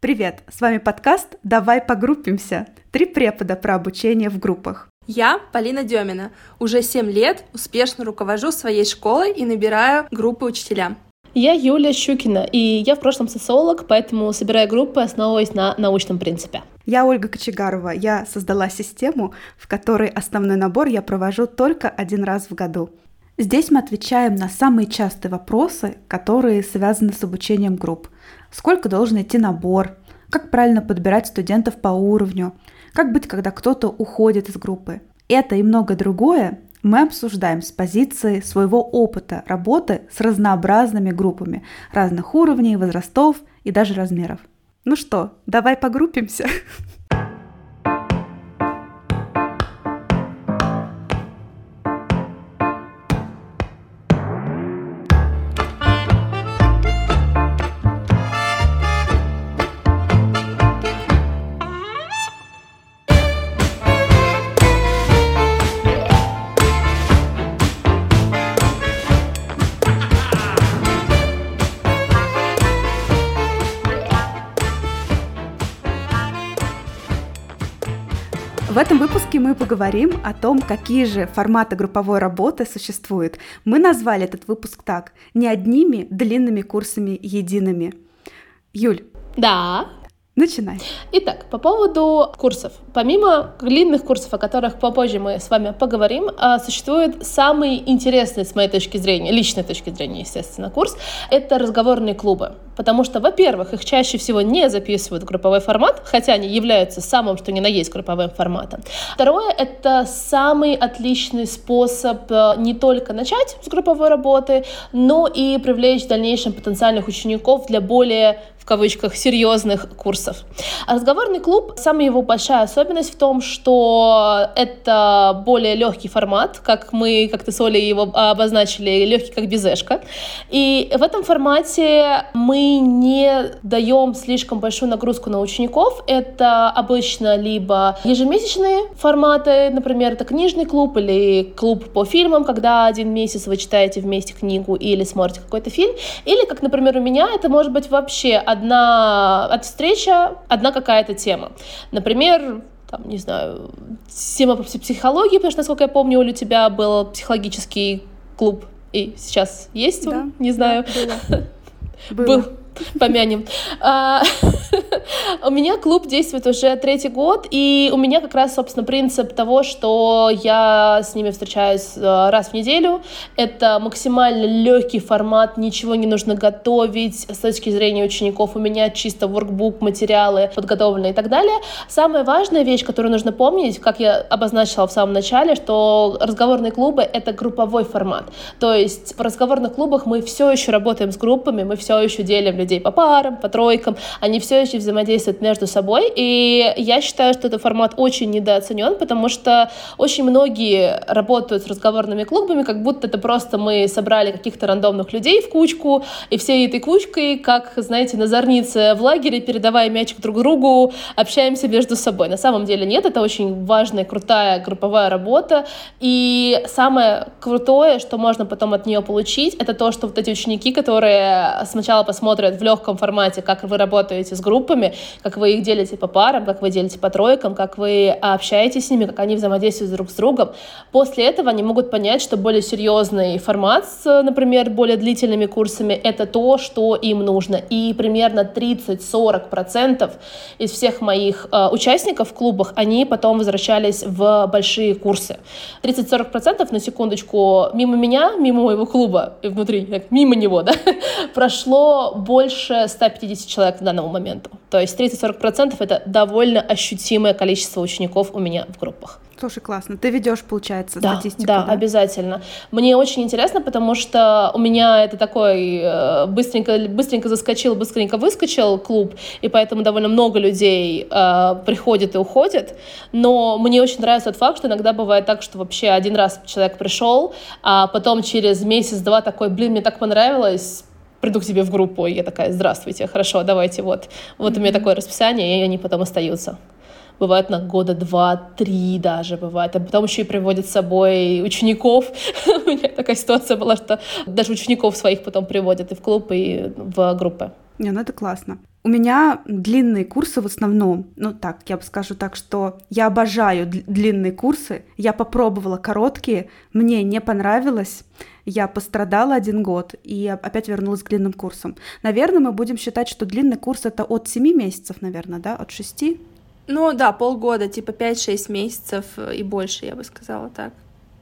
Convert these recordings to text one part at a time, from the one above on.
Привет, с вами подкаст «Давай погруппимся». Три препода про обучение в группах. Я Полина Демина. Уже 7 лет успешно руковожу своей школой и набираю группы учителя. Я Юлия Щукина, и я в прошлом социолог, поэтому собираю группы, основываясь на научном принципе. Я Ольга Кочегарова. Я создала систему, в которой основной набор я провожу только один раз в году. Здесь мы отвечаем на самые частые вопросы, которые связаны с обучением групп – сколько должен идти набор, как правильно подбирать студентов по уровню, как быть, когда кто-то уходит из группы. Это и многое другое мы обсуждаем с позиции своего опыта работы с разнообразными группами разных уровней, возрастов и даже размеров. Ну что, давай погруппимся? этом выпуске мы поговорим о том, какие же форматы групповой работы существуют. Мы назвали этот выпуск так – не одними длинными курсами едиными. Юль. Да. Начинай. Итак, по поводу курсов. Помимо длинных курсов, о которых попозже мы с вами поговорим, а, существует самый интересный, с моей точки зрения, личной точки зрения, естественно, курс. Это разговорные клубы. Потому что, во-первых, их чаще всего не записывают в групповой формат, хотя они являются самым, что ни на есть, групповым форматом. Второе — это самый отличный способ э, не только начать с групповой работы, но и привлечь в дальнейшем потенциальных учеников для более кавычках, серьезных курсов. Разговорный клуб, самая его большая особенность в том, что это более легкий формат, как мы как-то с Олей его обозначили, легкий как безешка. И в этом формате мы не даем слишком большую нагрузку на учеников. Это обычно либо ежемесячные форматы, например, это книжный клуб или клуб по фильмам, когда один месяц вы читаете вместе книгу или смотрите какой-то фильм, или, как, например, у меня, это может быть вообще одна от встреча, одна какая-то тема. Например, там, не знаю, тема по психологии, потому что, насколько я помню, у тебя был психологический клуб, и сейчас есть он, да, не знаю. Да, было. Было. Был помянем. А, у меня клуб действует уже третий год, и у меня как раз, собственно, принцип того, что я с ними встречаюсь э, раз в неделю. Это максимально легкий формат, ничего не нужно готовить с точки зрения учеников. У меня чисто workbook, материалы подготовлены и так далее. Самая важная вещь, которую нужно помнить, как я обозначила в самом начале, что разговорные клубы — это групповой формат. То есть в разговорных клубах мы все еще работаем с группами, мы все еще делим людей по парам, по тройкам, они все еще взаимодействуют между собой, и я считаю, что этот формат очень недооценен, потому что очень многие работают с разговорными клубами, как будто это просто мы собрали каких-то рандомных людей в кучку, и всей этой кучкой, как, знаете, на зорнице в лагере, передавая мячик друг другу, общаемся между собой. На самом деле нет, это очень важная, крутая групповая работа, и самое крутое, что можно потом от нее получить, это то, что вот эти ученики, которые сначала посмотрят в легком формате, как вы работаете с группами, как вы их делите по парам, как вы делите по тройкам, как вы общаетесь с ними, как они взаимодействуют друг с другом. После этого они могут понять, что более серьезный формат например, более длительными курсами — это то, что им нужно. И примерно 30-40% из всех моих э, участников в клубах, они потом возвращались в большие курсы. 30-40% на секундочку мимо меня, мимо моего клуба, внутри, мимо него, да, прошло больше больше 150 человек к данному моменту. То есть 30-40% это довольно ощутимое количество учеников у меня в группах. Слушай, классно. Ты ведешь, получается, да, статистику, да? Да, обязательно. Мне очень интересно, потому что у меня это такой э, быстренько, быстренько заскочил, быстренько выскочил клуб, и поэтому довольно много людей э, приходит и уходит. Но мне очень нравится тот факт, что иногда бывает так, что вообще один раз человек пришел, а потом через месяц-два такой, блин, мне так понравилось, приду к тебе в группу, и я такая, здравствуйте, хорошо, давайте, вот, вот у меня такое расписание, и они потом остаются. Бывает на года два-три даже бывает. А потом еще и приводят с собой учеников. У меня такая ситуация была, что даже учеников своих потом приводят и в клуб, и в группы. Не, ну это классно. У меня длинные курсы в основном, ну так, я бы скажу так, что я обожаю длинные курсы, я попробовала короткие, мне не понравилось, я пострадала один год и опять вернулась к длинным курсам. Наверное, мы будем считать, что длинный курс это от 7 месяцев, наверное, да, от 6? Ну да, полгода, типа 5-6 месяцев и больше, я бы сказала так.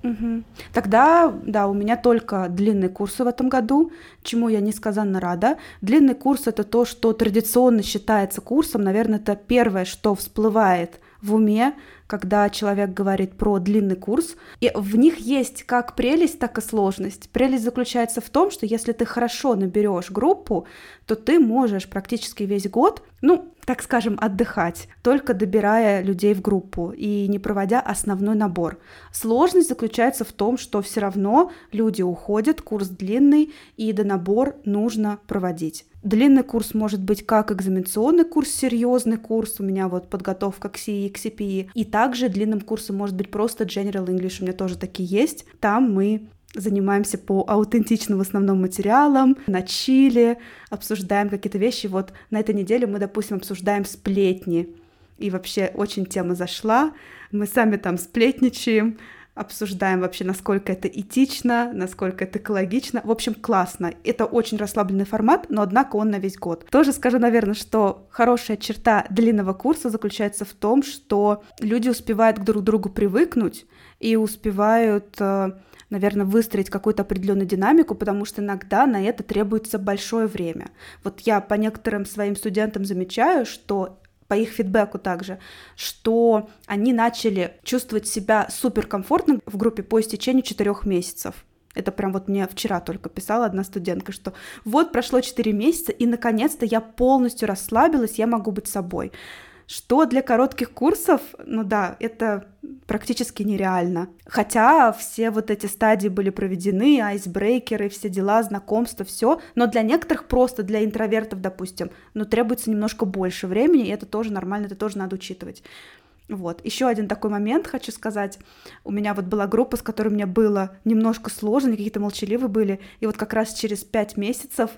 Угу. Тогда, да, у меня только длинные курсы в этом году, чему я несказанно рада. Длинный курс это то, что традиционно считается курсом. Наверное, это первое, что всплывает в уме, когда человек говорит про длинный курс. И в них есть как прелесть, так и сложность. Прелесть заключается в том, что если ты хорошо наберешь группу, то ты можешь практически весь год, ну, так скажем, отдыхать, только добирая людей в группу и не проводя основной набор. Сложность заключается в том, что все равно люди уходят, курс длинный, и донабор нужно проводить. Длинный курс может быть как экзаменационный курс, серьезный курс, у меня вот подготовка к CE, к CPE, и также длинным курсом может быть просто General English, у меня тоже такие есть. Там мы занимаемся по аутентичным в основном материалам, на чили, обсуждаем какие-то вещи. Вот на этой неделе мы, допустим, обсуждаем сплетни. И вообще очень тема зашла. Мы сами там сплетничаем, обсуждаем вообще, насколько это этично, насколько это экологично. В общем, классно. Это очень расслабленный формат, но однако он на весь год. Тоже скажу, наверное, что хорошая черта длинного курса заключается в том, что люди успевают к друг другу привыкнуть и успевают э, наверное, выстроить какую-то определенную динамику, потому что иногда на это требуется большое время. Вот я по некоторым своим студентам замечаю, что по их фидбэку также, что они начали чувствовать себя суперкомфортно в группе по истечению четырех месяцев. Это прям вот мне вчера только писала одна студентка, что вот прошло 4 месяца, и наконец-то я полностью расслабилась, я могу быть собой. Что для коротких курсов, ну да, это практически нереально. Хотя все вот эти стадии были проведены, айсбрейкеры, все дела, знакомства, все, но для некоторых просто, для интровертов, допустим, ну, требуется немножко больше времени, и это тоже нормально, это тоже надо учитывать. Вот. Еще один такой момент хочу сказать. У меня вот была группа, с которой мне было немножко сложно, какие-то молчаливые были. И вот как раз через пять месяцев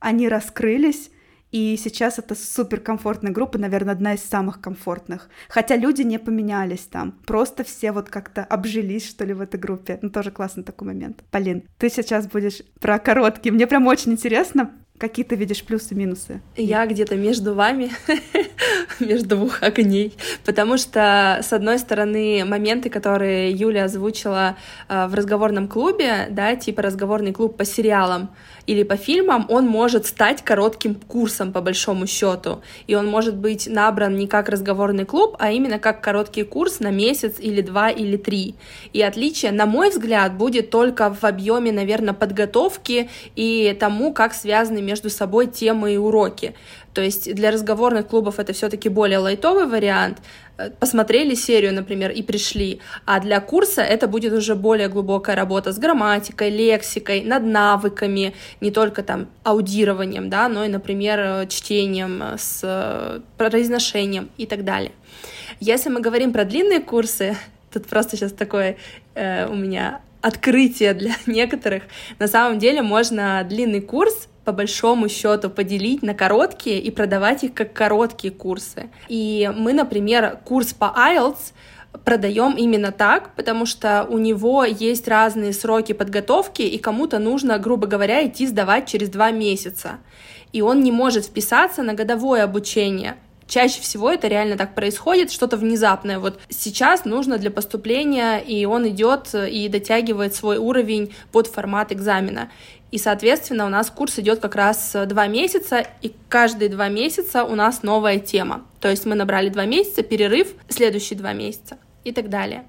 они раскрылись, и сейчас это супер комфортная группа, наверное, одна из самых комфортных. Хотя люди не поменялись там. Просто все вот как-то обжились, что ли, в этой группе. Ну, тоже классный такой момент. Полин, ты сейчас будешь про короткие. Мне прям очень интересно, Какие ты видишь плюсы-минусы? Я где-то между вами, между двух огней, потому что, с одной стороны, моменты, которые Юля озвучила э, в разговорном клубе, да, типа разговорный клуб по сериалам или по фильмам, он может стать коротким курсом, по большому счету, и он может быть набран не как разговорный клуб, а именно как короткий курс на месяц или два или три. И отличие, на мой взгляд, будет только в объеме, наверное, подготовки и тому, как связаны между собой темы и уроки. То есть для разговорных клубов это все-таки более лайтовый вариант. Э, посмотрели серию, например, и пришли. А для курса это будет уже более глубокая работа с грамматикой, лексикой, над навыками, не только там аудированием, да, но и, например, э, чтением, э, с произношением и так далее. Если мы говорим про длинные курсы, тут просто сейчас такое э, у меня открытие для некоторых. На самом деле можно длинный курс по большому счету поделить на короткие и продавать их как короткие курсы. И мы, например, курс по IELTS продаем именно так, потому что у него есть разные сроки подготовки, и кому-то нужно, грубо говоря, идти сдавать через два месяца. И он не может вписаться на годовое обучение. Чаще всего это реально так происходит, что-то внезапное. Вот сейчас нужно для поступления, и он идет и дотягивает свой уровень под формат экзамена. И, соответственно, у нас курс идет как раз два месяца, и каждые два месяца у нас новая тема. То есть мы набрали два месяца, перерыв, следующие два месяца и так далее.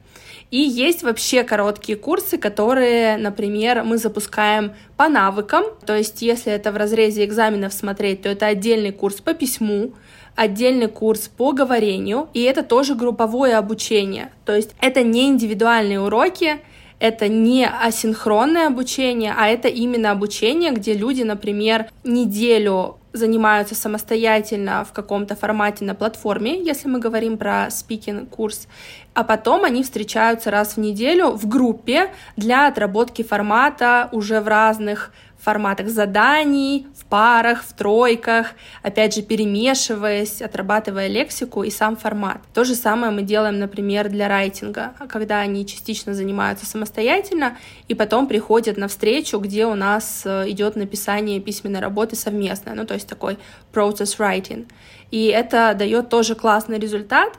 И есть вообще короткие курсы, которые, например, мы запускаем по навыкам. То есть, если это в разрезе экзаменов смотреть, то это отдельный курс по письму, отдельный курс по говорению, и это тоже групповое обучение. То есть это не индивидуальные уроки, это не асинхронное обучение, а это именно обучение, где люди, например, неделю занимаются самостоятельно в каком-то формате на платформе, если мы говорим про спикинг-курс, а потом они встречаются раз в неделю в группе для отработки формата уже в разных форматах заданий, в парах, в тройках, опять же, перемешиваясь, отрабатывая лексику и сам формат. То же самое мы делаем, например, для райтинга, когда они частично занимаются самостоятельно и потом приходят на встречу, где у нас э, идет написание письменной работы совместно, ну, то есть такой process writing. И это дает тоже классный результат,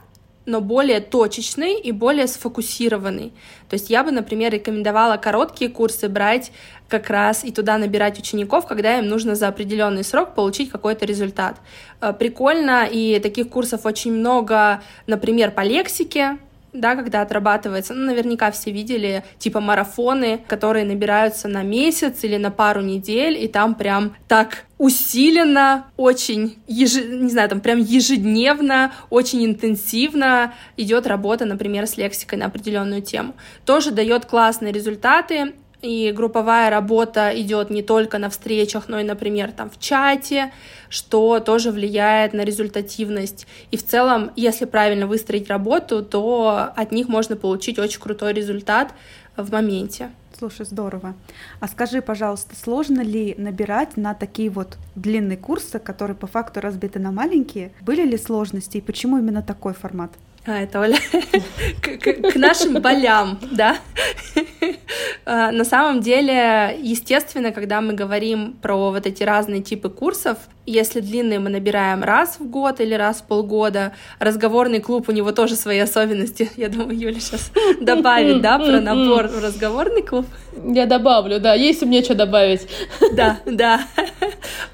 но более точечный и более сфокусированный. То есть я бы, например, рекомендовала короткие курсы брать как раз и туда набирать учеников, когда им нужно за определенный срок получить какой-то результат. Э, прикольно, и таких курсов очень много, например, по лексике, да, когда отрабатывается, ну, наверняка все видели, типа марафоны, которые набираются на месяц или на пару недель, и там прям так усиленно, очень, еж... не знаю, там прям ежедневно, очень интенсивно идет работа, например, с лексикой на определенную тему. Тоже дает классные результаты, и групповая работа идет не только на встречах, но и, например, там в чате, что тоже влияет на результативность. И в целом, если правильно выстроить работу, то от них можно получить очень крутой результат в моменте. Слушай, здорово. А скажи, пожалуйста, сложно ли набирать на такие вот длинные курсы, которые по факту разбиты на маленькие? Были ли сложности и почему именно такой формат? А, это Оля к, к нашим болям, да. А, на самом деле, естественно, когда мы говорим про вот эти разные типы курсов, если длинные мы набираем раз в год или раз в полгода, разговорный клуб, у него тоже свои особенности. Я думаю, Юля сейчас добавит, да, про набор в разговорный клуб. Я добавлю, да, есть меня что добавить. Да, да.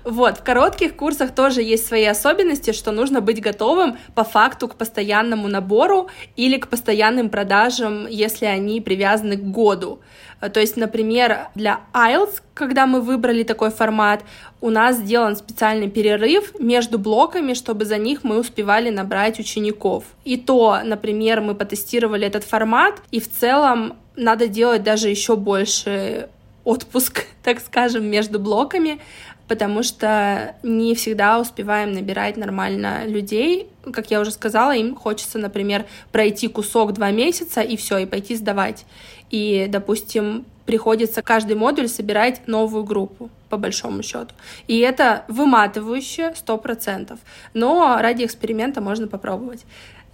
Вот, в коротких курсах тоже есть свои особенности, что нужно быть готовым по факту к постоянному набору или к постоянным продажам, если они привязаны к году. То есть, например, для IELTS, когда мы выбрали такой формат, у нас сделан специальный перерыв между блоками, чтобы за них мы успевали набрать учеников. И то, например, мы потестировали этот формат, и в целом надо делать даже еще больше отпуск, так скажем, между блоками, потому что не всегда успеваем набирать нормально людей. Как я уже сказала, им хочется, например, пройти кусок два месяца и все, и пойти сдавать. И, допустим, приходится каждый модуль собирать новую группу, по большому счету. И это выматывающе, сто процентов. Но ради эксперимента можно попробовать.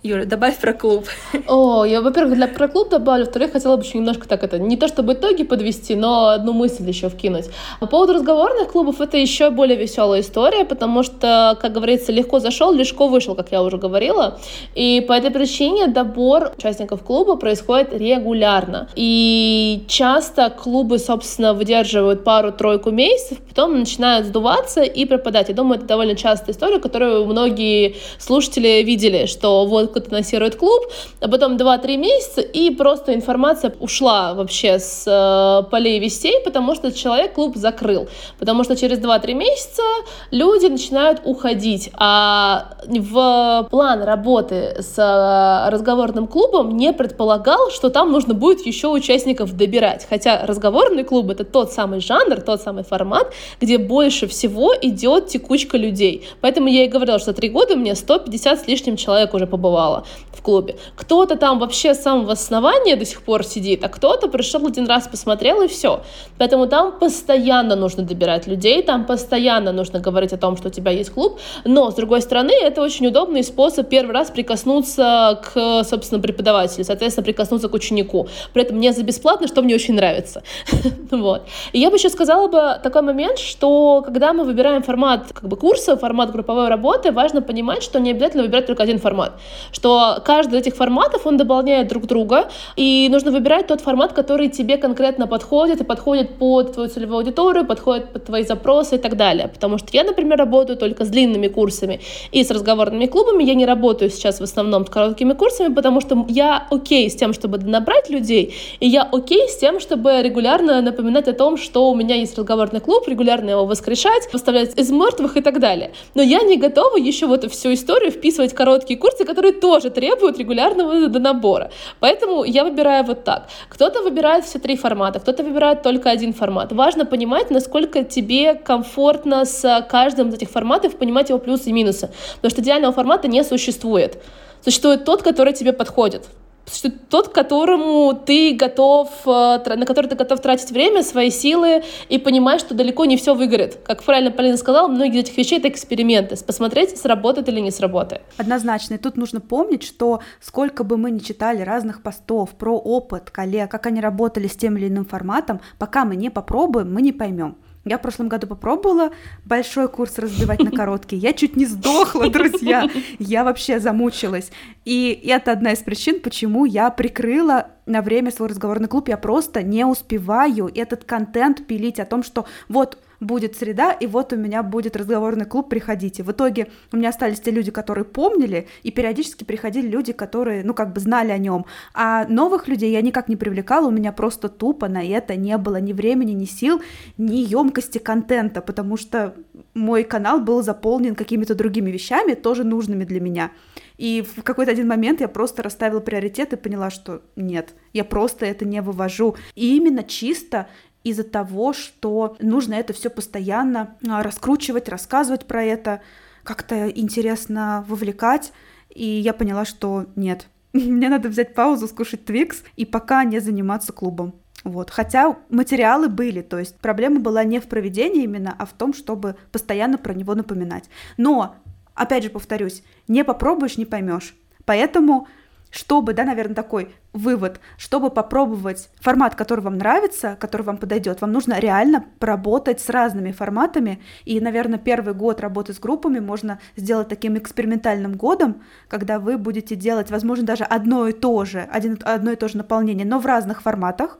Юра, добавь про клуб. О, я, во-первых, для про клуб добавлю, во-вторых, хотела бы еще немножко так это, не то чтобы итоги подвести, но одну мысль еще вкинуть. По поводу разговорных клубов это еще более веселая история, потому что, как говорится, легко зашел, легко вышел, как я уже говорила. И по этой причине добор участников клуба происходит регулярно. И часто клубы, собственно, выдерживают пару-тройку месяцев, потом начинают сдуваться и пропадать. Я думаю, это довольно частая история, которую многие слушатели видели, что вот кто-то анонсирует клуб, а потом 2-3 месяца, и просто информация ушла вообще с э, полей вестей, потому что человек клуб закрыл. Потому что через 2-3 месяца люди начинают уходить. А в план работы с э, разговорным клубом не предполагал, что там нужно будет еще участников добирать. Хотя разговорный клуб — это тот самый жанр, тот самый формат, где больше всего идет текучка людей. Поэтому я и говорила, что три года у меня 150 с лишним человек уже побывало бывало в клубе. Кто-то там вообще с самого основания до сих пор сидит, а кто-то пришел один раз, посмотрел и все. Поэтому там постоянно нужно добирать людей, там постоянно нужно говорить о том, что у тебя есть клуб, но, с другой стороны, это очень удобный способ первый раз прикоснуться к, собственно, преподавателю, соответственно, прикоснуться к ученику. При этом не за бесплатно, что мне очень нравится. вот. И я бы еще сказала бы такой момент, что когда мы выбираем формат как бы курса, формат групповой работы, важно понимать, что не обязательно выбирать только один формат что каждый из этих форматов, он дополняет друг друга, и нужно выбирать тот формат, который тебе конкретно подходит, и подходит под твою целевую аудиторию, подходит под твои запросы и так далее. Потому что я, например, работаю только с длинными курсами и с разговорными клубами, я не работаю сейчас в основном с короткими курсами, потому что я окей с тем, чтобы набрать людей, и я окей с тем, чтобы регулярно напоминать о том, что у меня есть разговорный клуб, регулярно его воскрешать, выставлять из мертвых и так далее. Но я не готова еще в эту всю историю вписывать короткие курсы, которые тоже требуют регулярного набора. Поэтому я выбираю вот так. Кто-то выбирает все три формата, кто-то выбирает только один формат. Важно понимать, насколько тебе комфортно с каждым из этих форматов, понимать его плюсы и минусы. Потому что идеального формата не существует. Существует тот, который тебе подходит. Что тот, которому ты готов, э, на который ты готов тратить время, свои силы и понимаешь, что далеко не все выгорит. Как правильно Полина сказала, многие из этих вещей — это эксперименты. Посмотреть, сработает или не сработает. Однозначно. И тут нужно помнить, что сколько бы мы ни читали разных постов про опыт коллег, как они работали с тем или иным форматом, пока мы не попробуем, мы не поймем. Я в прошлом году попробовала большой курс разбивать на короткий. Я чуть не сдохла, друзья. Я вообще замучилась. И это одна из причин, почему я прикрыла на время свой разговорный клуб. Я просто не успеваю этот контент пилить о том, что вот будет среда, и вот у меня будет разговорный клуб, приходите. В итоге у меня остались те люди, которые помнили, и периодически приходили люди, которые, ну, как бы знали о нем. А новых людей я никак не привлекала, у меня просто тупо на это не было ни времени, ни сил, ни емкости контента, потому что мой канал был заполнен какими-то другими вещами, тоже нужными для меня. И в какой-то один момент я просто расставила приоритет и поняла, что нет, я просто это не вывожу. И именно чисто из-за того, что нужно это все постоянно а, раскручивать, рассказывать про это, как-то интересно вовлекать. И я поняла, что нет, мне надо взять паузу, скушать Твикс и пока не заниматься клубом. Вот. Хотя материалы были, то есть проблема была не в проведении именно, а в том, чтобы постоянно про него напоминать. Но, опять же повторюсь, не попробуешь, не поймешь. Поэтому чтобы, да, наверное, такой вывод, чтобы попробовать формат, который вам нравится, который вам подойдет, вам нужно реально поработать с разными форматами. И, наверное, первый год работы с группами можно сделать таким экспериментальным годом, когда вы будете делать, возможно, даже одно и то же, один, одно и то же наполнение, но в разных форматах,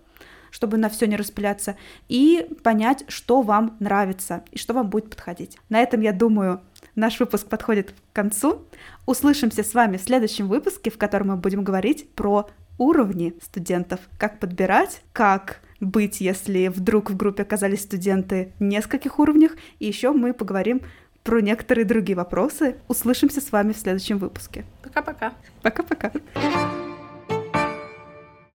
чтобы на все не распыляться, и понять, что вам нравится и что вам будет подходить. На этом, я думаю, Наш выпуск подходит к концу. Услышимся с вами в следующем выпуске, в котором мы будем говорить про уровни студентов, как подбирать, как быть, если вдруг в группе оказались студенты нескольких уровнях, и еще мы поговорим про некоторые другие вопросы. Услышимся с вами в следующем выпуске. Пока-пока. Пока-пока.